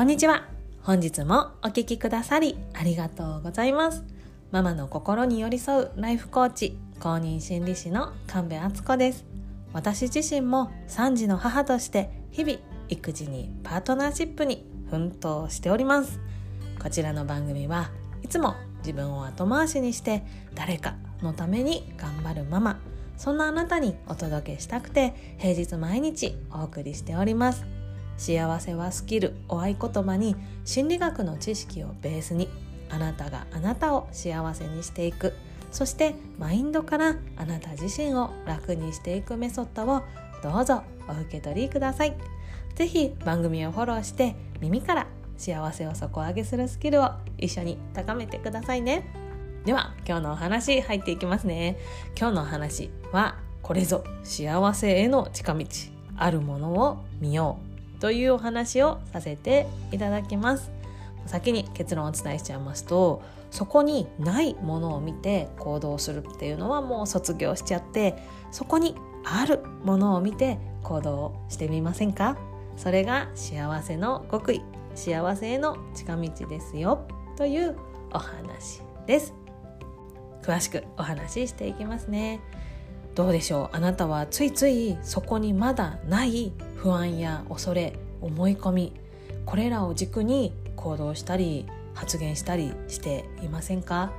こんにちは。本日もお聞きくださりありがとうございます。ママの心に寄り添うライフコーチ公認心理師の神戸敦子です。私自身も3児の母として日々育児にパートナーシップに奮闘しております。こちらの番組はいつも自分を後回しにして誰かのために頑張るママそんなあなたにお届けしたくて平日毎日お送りしております。幸せはスキルお合言葉に心理学の知識をベースにあなたがあなたを幸せにしていく。そしてマインドからあなた自身を楽にしていくメソッドをどうぞお受け取りください。是非番組をフォローして耳から幸せを底上げするスキルを一緒に高めてくださいね。では今日のお話入っていきますね。今日のお話はこれぞ幸せへの近道。あるものを見よう。というお話をさせていただきます。先に結論をお伝えしちゃいますとそこにないものを見て行動するっていうのはもう卒業しちゃってそこにあるものを見て行動してみませんか？それが幸せの極意幸せへの近道ですよというお話です。詳しくお話ししていきますね。どうでしょう？あなたはついついそこにまだない不安や恐れ思い込みこれらを軸に行動したり発言したりしていませんか？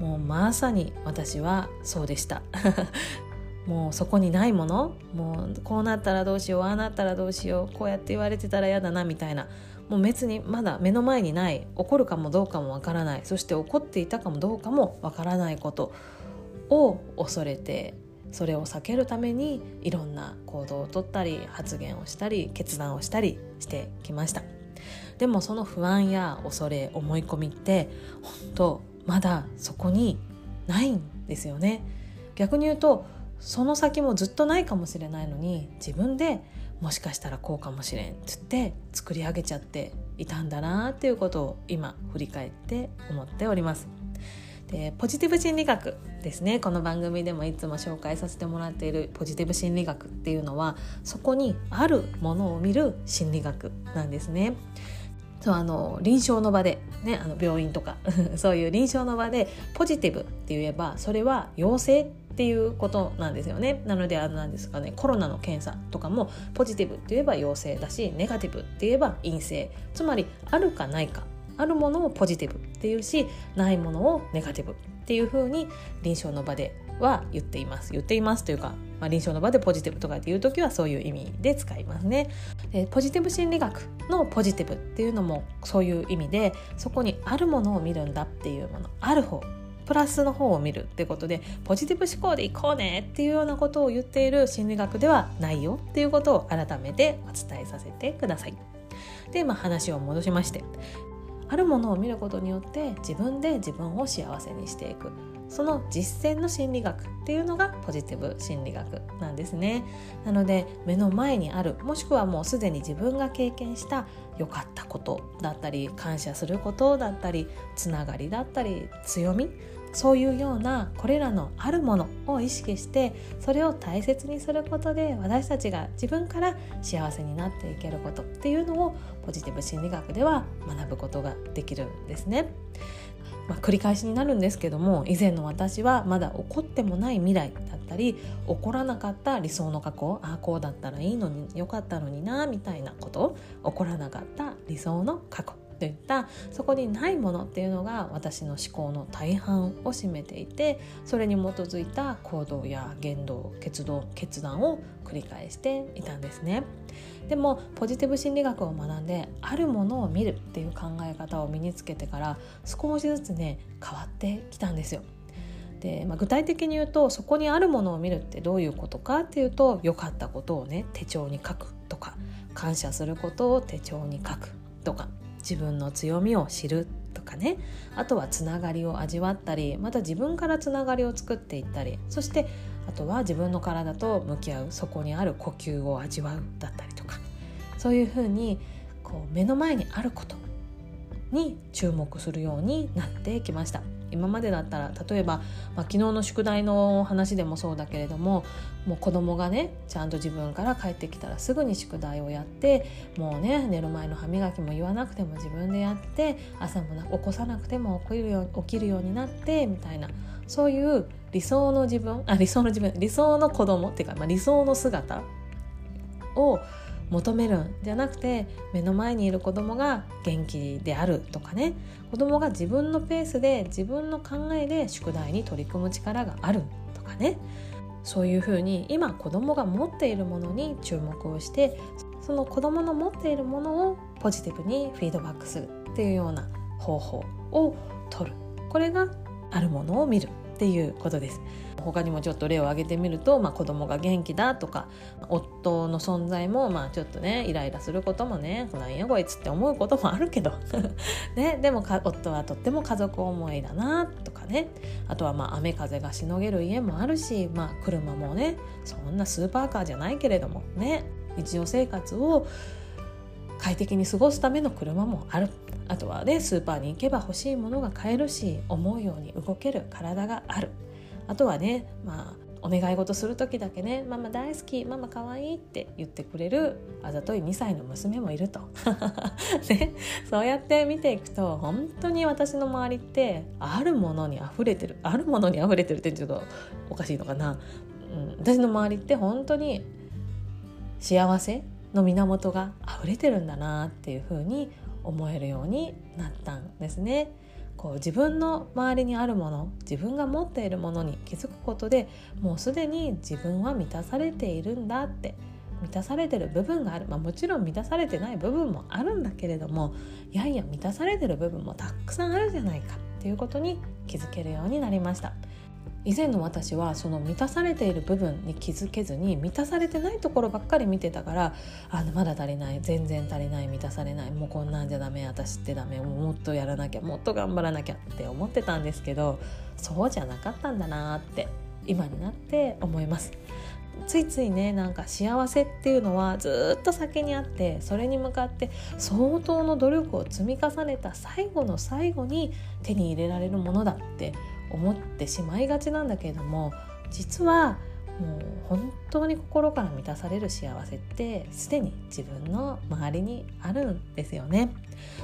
もうまさに私はそうでした。もうそこにないもの？もうこうなったらどうしようああなったらどうしようこうやって言われてたら嫌だなみたいな。もう別にまだ目の前にない起こるかもどうかもわからない。そして起こっていたかもどうかもわからないことを恐れてそれを避けるためにいろんな行動をとったり発言をしたり決断をしたりしてきました。でもその不安や恐れ思い込みって本当まだそこにないんですよね。逆に言うとその先もずっとないかもしれないのに自分でもしかしたらこうかもしれんつって作り上げちゃっていたんだなっていうことを今振り返って思っております。でポジティブ心理学ですね。この番組でもいつも紹介させてもらっているポジティブ心理学っていうのはそこにあるものを見る心理学なんですね。そうあの臨床の場で、ね、あの病院とか そういう臨床の場でポジティブって言えばそれは陽性っていうことなんですよね。なのであのなんですかね。コロナの検査とかもポジティブって言えば陽性だしネガティブって言えば陰性。つまりあるかないか。あるものをポジティブっていうしないものをネガティブっていうふうに臨床の場では言っています言っていますというか、まあ、臨床の場でポジティブとかっていう時はそういう意味で使いますねポジティブ心理学のポジティブっていうのもそういう意味でそこにあるものを見るんだっていうものある方プラスの方を見るってことでポジティブ思考でいこうねっていうようなことを言っている心理学ではないよっていうことを改めてお伝えさせてください。で、まあ、話を戻しましてあるものを見ることによって自分で自分を幸せにしていく。その実践の心理学っていうのがポジティブ心理学なんですね。なので目の前にあるもしくはもうすでに自分が経験した良かったことだったり感謝することだったりつながりだったり強みそういうようなこれらのあるものを意識してそれを大切にすることで私たちが自分から幸せになっていけることっていうのをポジティブ心理学では学ぶことができるんですね。まあ、繰り返しになるんですけども以前の私はまだ起こってもない未来だったり起こらなかった理想の過去ああこうだったらいいのによかったのになみたいなこと起こらなかった理想の過去といったそこにないものっていうのが私の思考の大半を占めていてそれに基づいた行動や言動決動決断を繰り返していたんですね。でもポジティブ心理学を学んであるものを見るっていう考え方を身につけてから少しずつね変わってきたんですよ。で、まあ、具体的に言うとそこにあるものを見るってどういうことかっていうと良かったことをね手帳に書くとか感謝することを手帳に書くとか自分の強みを知るとかね。あとはつながりを味わったりまた自分からつながりを作っていったり。そしてあとは自分の体と向き合うそこにある呼吸を味わうだったりとか。そういうふうにこう目の前にあることに注目するようになってきました。今までだったら例えば、まあ、昨日の宿題の話でもそうだけれどももう子供がねちゃんと自分から帰ってきたらすぐに宿題をやってもうね寝る前の歯磨きも言わなくても自分でやって朝も起こさなくても起きるよ起きるようになってみたいなそういう理想の自分あ理想の自分理想の子供っていうか、まあ、理想の姿を求めるんじゃなくて目の前にいる子供が元気であるとかね。子供が自分のペースで自分の考えで宿題に取り組む力があるとかね。そういうふうに今子供が持っているものに注目をしてその子供の持っているものをポジティブにフィードバックするっていうような方法を取る。これがあるものを見る。っていうことです。他にもちょっと例を挙げてみると、まあ、子供が元気だとか夫の存在もまあちょっとねイライラすることもねなんやこいつって思うこともあるけど、ね、でも夫はとっても家族思いだなとかね。あとはまあ雨風がしのげる家もあるし、まあ、車もねそんなスーパーカーじゃないけれどもね。日常生活を快適に過ごすための車もある。あとはねスーパーに行けば欲しいものが買えるし思うように動ける体がある。あとはねまあお願い事する時だけね「ママ大好きママ可愛いって言ってくれるあざとい2歳の娘もいると、ね、そうやって見ていくと本当に私の周りってあるものに溢れてるあるものに溢れてるってちょっとおかしいのかな、うん、私の周りって本当に幸せの源が溢れてるんだなっていうふうに思えるようになったんですね。こう自分の周りにあるもの自分が持っているものに気づくことでもうすでに自分は満たされているんだって満たされてる部分がある、まあ、もちろん満たされてない部分もあるんだけれどもいやいや満たされてる部分もたくさんあるじゃないかっていうことに気づけるようになりました。以前の私はその満たされている部分に気づけずに満たされてないところばっかり見てたからあのまだ足りない全然足りない満たされないもうこんなんじゃダメ私ってダメもっとやらなきゃもっと頑張らなきゃって思ってたんですけどそうじゃなかったんだなって今になって思います。ついついねなんか幸せっていうのはずっと先にあってそれに向かって相当の努力を積み重ねた最後の最後に手に入れられるものだって思ってしまいがちなんだけれども実はもう本当に心から満たされる幸せってすでに自分の周りにあるんですよね。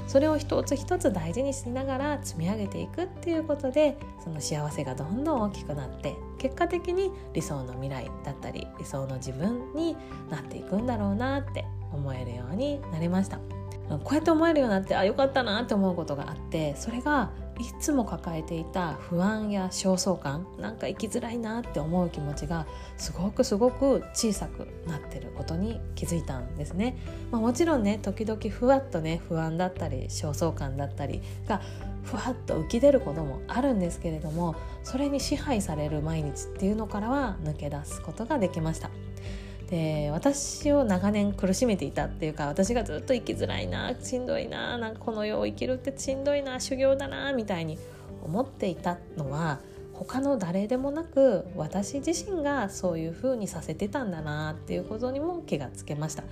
それを一つ一つ大事にしながら積み上げていくっていうことでその幸せがどんどん大きくなって結果的に理想の未来だったり理想の自分になっていくんだろうなって思えるようになりました。こうやって思えるようになってあよかったなって思うことがあってそれがいつも抱えていた不安や焦燥感なんか生きづらいなって思う気持ちがすごくすごく小さくなってることに気づいたんですね、まあ、もちろんね時々ふわっとね不安だったり焦燥感だったりがふわっと浮き出ることもあるんですけれどもそれに支配される毎日っていうのからは抜け出すことができました。で私を長年苦しめていたっていうか私がずっと生きづらいなしんどいななんかこの世を生きるってしんどいな修行だなみたいに思っていたのは他の誰でもなく私自身がそういう風にさせてたんだなっていうことにも気がつけました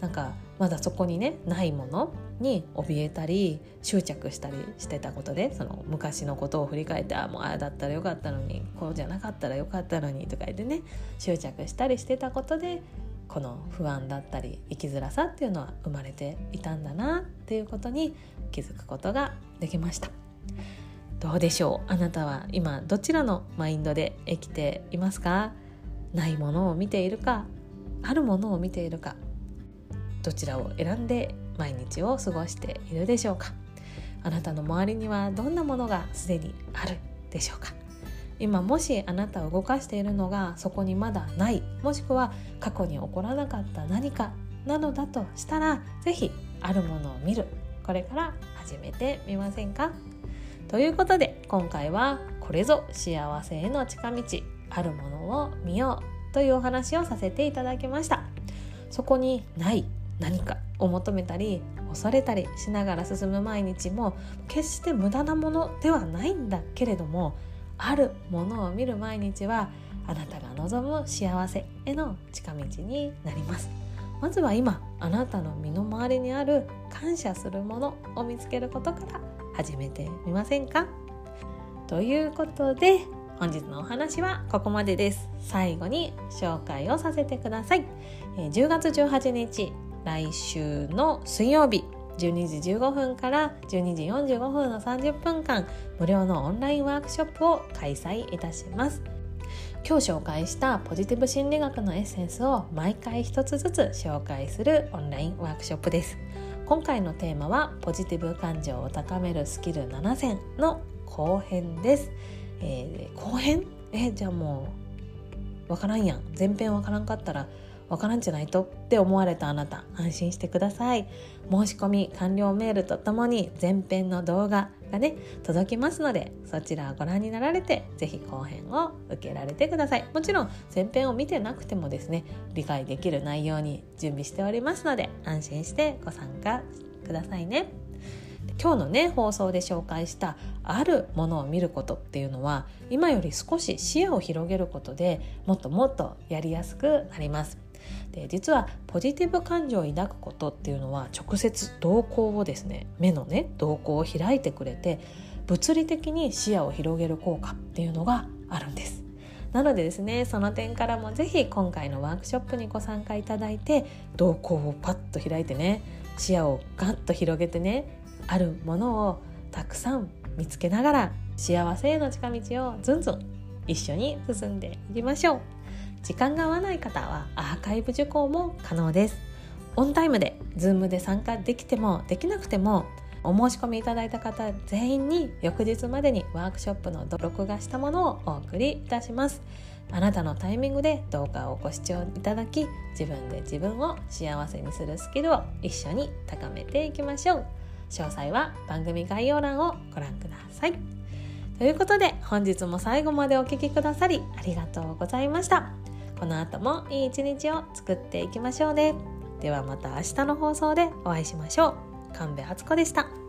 なんかまだそこにねないものに怯えたり執着したりしてたことでその昔のことを振り返ってああもうああだったらよかったのにこうじゃなかったらよかったのにとか言ってね執着したりしてたことでこの不安だったり生きづらさっていうのは生まれていたんだなっていうことに気づくことができました。どうでしょう？あなたは今どちらのマインドで生きていますか？ないものを見ているか？あるものを見ているか？どちらを選んで毎日を過ごしているでしょうか？あなたの周りにはどんなものがすでにあるでしょうか？今もしあなたを動かしているのがそこにまだないもしくは過去に起こらなかった何かなのだとしたら是非あるものを見る。これから始めてみませんか？ということで今回はこれぞ幸せへの近道あるものを見ようというお話をさせていただきました。そこにない何かを求めたり恐れたりしながら進む毎日も決して無駄なものではないんだけれどもあるものを見る毎日はあなたが望む幸せへの近道になります。まずは今あなたの身の回りにある感謝するものを見つけることから始めてみませんか？ということで本日のお話はここまでです。最後に紹介をさせてください。10月18日来週の水曜日12時15分から12時45分の30分間無料のオンラインワークショップを開催いたします。今日紹介したポジティブ心理学のエッセンスを毎回一つずつ紹介するオンラインワークショップです。今回のテーマはポジティブ感情を高めるスキル7選の後編です、えー、後編？えじゃあもうわからんやん。前編わからんかったらわからんじゃないとって思われたあなた。安心してください。申し込み完了メールとともに前編の動画がね届きますのでそちらをご覧になられて是非後編を受けられてください。もちろん前編を見てなくてもですね理解できる内容に準備しておりますので安心してご参加くださいね。今日のね放送で紹介したあるものを見ることっていうのは今より少し視野を広げることでもっともっとやりやすくなります。で実はポジティブ感情を抱くことっていうのは直接瞳孔をですね目のね瞳孔を開いてくれて物理的に視野を広げる効果っていうのがあるんです。なのでですねその点からも是非今回のワークショップにご参加いただいて瞳孔をパッと開いてね視野をガッと広げてねあるものをたくさん見つけながら幸せへの近道をずんずん一緒に進んでいきましょう。時間が合わない方はアーカイブ受講も可能です。オンタイムで Zoom で参加できてもできなくてもお申し込みいただいた方全員に翌日までにワークショップの録画したものをお送りいたします。あなたのタイミングで動画をご視聴いただき自分で自分を幸せにするスキルを一緒に高めていきましょう。詳細は番組概要欄をご覧ください。ということで本日も最後までお聴きくださりありがとうございました。この後もいい一日を作っていきましょうね。ではまた明日の放送でお会いしましょう。神戸敦子でした。